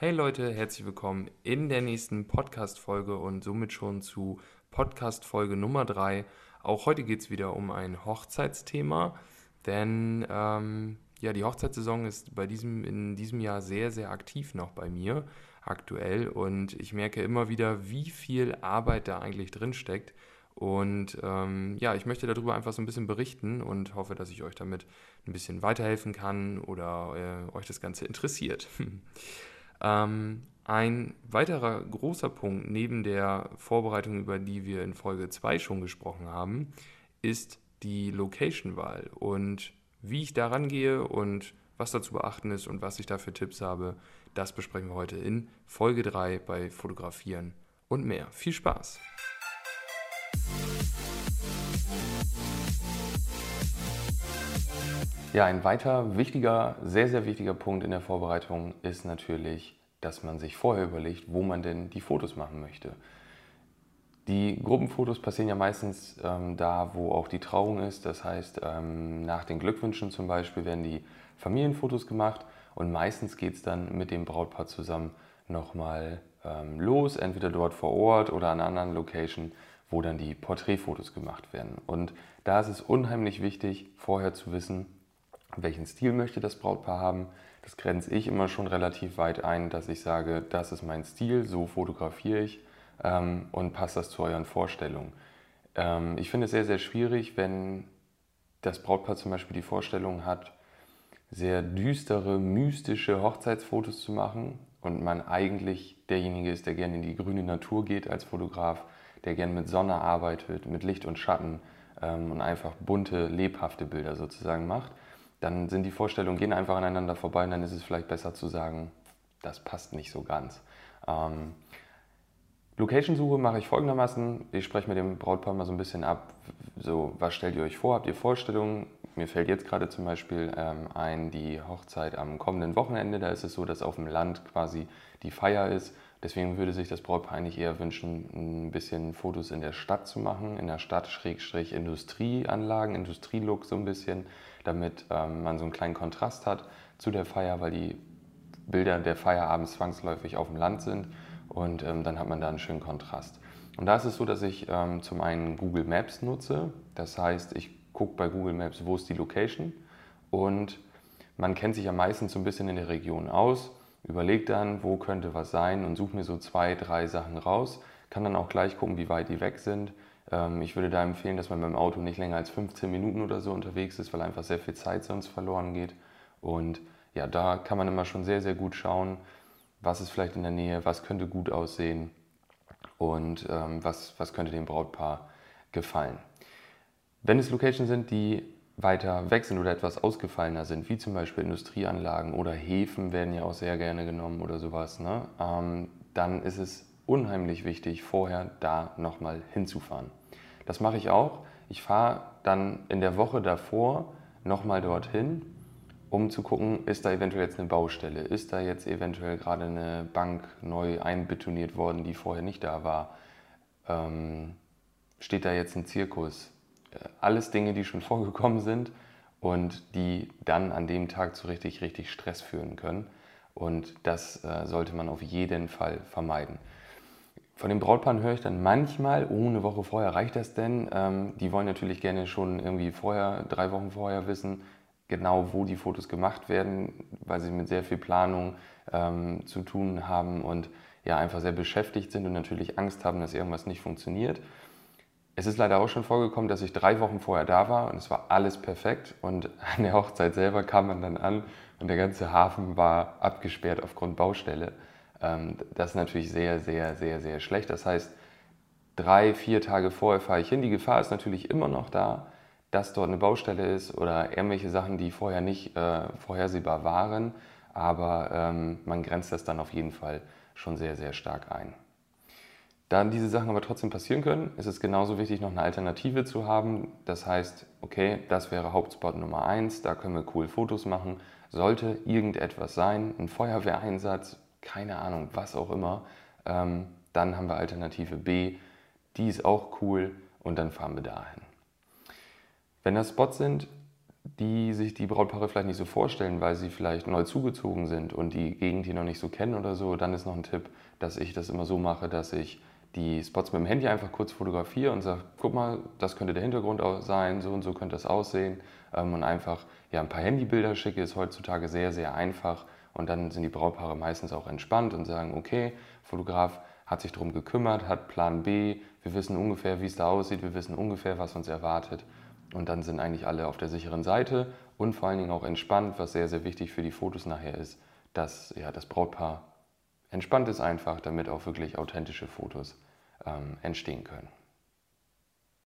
Hey Leute, herzlich willkommen in der nächsten Podcast-Folge und somit schon zu Podcast-Folge Nummer 3. Auch heute geht es wieder um ein Hochzeitsthema, denn ähm, ja, die Hochzeitssaison ist bei diesem, in diesem Jahr sehr, sehr aktiv noch bei mir aktuell und ich merke immer wieder, wie viel Arbeit da eigentlich drin steckt. Und ähm, ja, ich möchte darüber einfach so ein bisschen berichten und hoffe, dass ich euch damit ein bisschen weiterhelfen kann oder äh, euch das Ganze interessiert. Ähm, ein weiterer großer Punkt neben der Vorbereitung, über die wir in Folge 2 schon gesprochen haben, ist die Location-Wahl und wie ich da rangehe und was da zu beachten ist und was ich da für Tipps habe, das besprechen wir heute in Folge 3 bei Fotografieren und mehr. Viel Spaß! Ja, ein weiter wichtiger, sehr, sehr wichtiger Punkt in der Vorbereitung ist natürlich, dass man sich vorher überlegt, wo man denn die Fotos machen möchte. Die Gruppenfotos passieren ja meistens ähm, da, wo auch die Trauung ist. Das heißt, ähm, nach den Glückwünschen zum Beispiel werden die Familienfotos gemacht und meistens geht es dann mit dem Brautpaar zusammen nochmal ähm, los, entweder dort vor Ort oder an einer anderen Location, wo dann die Porträtfotos gemacht werden. Und da ist es unheimlich wichtig, vorher zu wissen, welchen Stil möchte das Brautpaar haben. Das grenze ich immer schon relativ weit ein, dass ich sage, das ist mein Stil, so fotografiere ich ähm, und passt das zu euren Vorstellungen. Ähm, ich finde es sehr, sehr schwierig, wenn das Brautpaar zum Beispiel die Vorstellung hat, sehr düstere, mystische Hochzeitsfotos zu machen und man eigentlich derjenige ist, der gerne in die grüne Natur geht als Fotograf, der gerne mit Sonne arbeitet, mit Licht und Schatten ähm, und einfach bunte, lebhafte Bilder sozusagen macht dann sind die Vorstellungen, gehen einfach aneinander vorbei und dann ist es vielleicht besser zu sagen, das passt nicht so ganz. Ähm, Location-Suche mache ich folgendermaßen. Ich spreche mit dem Brautpaar mal so ein bisschen ab, so was stellt ihr euch vor, habt ihr Vorstellungen? Mir fällt jetzt gerade zum Beispiel ähm, ein, die Hochzeit am kommenden Wochenende, da ist es so, dass auf dem Land quasi die Feier ist. Deswegen würde sich das Brautpaar eigentlich eher wünschen, ein bisschen Fotos in der Stadt zu machen, in der Stadt, Schrägstrich Industrieanlagen, Industrielook so ein bisschen damit ähm, man so einen kleinen Kontrast hat zu der Feier, weil die Bilder der Feier abends zwangsläufig auf dem Land sind und ähm, dann hat man da einen schönen Kontrast. Und da ist es so, dass ich ähm, zum einen Google Maps nutze, das heißt, ich gucke bei Google Maps, wo ist die Location? Und man kennt sich ja meistens so ein bisschen in der Region aus, überlegt dann, wo könnte was sein und suche mir so zwei, drei Sachen raus, kann dann auch gleich gucken, wie weit die weg sind ähm, ich würde da empfehlen, dass man beim Auto nicht länger als 15 Minuten oder so unterwegs ist, weil einfach sehr viel Zeit sonst verloren geht. Und ja, da kann man immer schon sehr, sehr gut schauen, was ist vielleicht in der Nähe, was könnte gut aussehen und ähm, was, was könnte dem Brautpaar gefallen. Wenn es Locations sind, die weiter weg sind oder etwas ausgefallener sind, wie zum Beispiel Industrieanlagen oder Häfen werden ja auch sehr gerne genommen oder sowas, ne? Ähm, dann ist es unheimlich wichtig, vorher da nochmal hinzufahren. Das mache ich auch. Ich fahre dann in der Woche davor nochmal dorthin, um zu gucken, ist da eventuell jetzt eine Baustelle, ist da jetzt eventuell gerade eine Bank neu einbetoniert worden, die vorher nicht da war, ähm, steht da jetzt ein Zirkus. Äh, alles Dinge, die schon vorgekommen sind und die dann an dem Tag zu richtig, richtig Stress führen können. Und das äh, sollte man auf jeden Fall vermeiden. Von den Brautpaaren höre ich dann manchmal, oh, eine Woche vorher reicht das denn? Ähm, die wollen natürlich gerne schon irgendwie vorher, drei Wochen vorher wissen, genau wo die Fotos gemacht werden, weil sie mit sehr viel Planung ähm, zu tun haben und ja einfach sehr beschäftigt sind und natürlich Angst haben, dass irgendwas nicht funktioniert. Es ist leider auch schon vorgekommen, dass ich drei Wochen vorher da war und es war alles perfekt und an der Hochzeit selber kam man dann an und der ganze Hafen war abgesperrt aufgrund Baustelle. Ähm, das ist natürlich sehr, sehr, sehr, sehr schlecht. Das heißt, drei, vier Tage vorher fahre ich hin. Die Gefahr ist natürlich immer noch da, dass dort eine Baustelle ist oder irgendwelche Sachen, die vorher nicht äh, vorhersehbar waren. Aber ähm, man grenzt das dann auf jeden Fall schon sehr, sehr stark ein. Da diese Sachen aber trotzdem passieren können, ist es genauso wichtig, noch eine Alternative zu haben. Das heißt, okay, das wäre Hauptspot Nummer eins, da können wir cool Fotos machen. Sollte irgendetwas sein, ein Feuerwehreinsatz, keine Ahnung, was auch immer. Ähm, dann haben wir Alternative B, die ist auch cool und dann fahren wir dahin. Wenn das Spots sind, die sich die Brautpaare vielleicht nicht so vorstellen, weil sie vielleicht neu zugezogen sind und die Gegend hier noch nicht so kennen oder so, dann ist noch ein Tipp, dass ich das immer so mache, dass ich die Spots mit dem Handy einfach kurz fotografiere und sage, guck mal, das könnte der Hintergrund sein, so und so könnte das aussehen ähm, und einfach ja, ein paar Handybilder schicke, ist heutzutage sehr, sehr einfach und dann sind die Brautpaare meistens auch entspannt und sagen, okay, Fotograf hat sich darum gekümmert, hat Plan B, wir wissen ungefähr, wie es da aussieht, wir wissen ungefähr, was uns erwartet und dann sind eigentlich alle auf der sicheren Seite und vor allen Dingen auch entspannt, was sehr, sehr wichtig für die Fotos nachher ist, dass ja, das Brautpaar entspannt ist einfach, damit auch wirklich authentische Fotos ähm, entstehen können.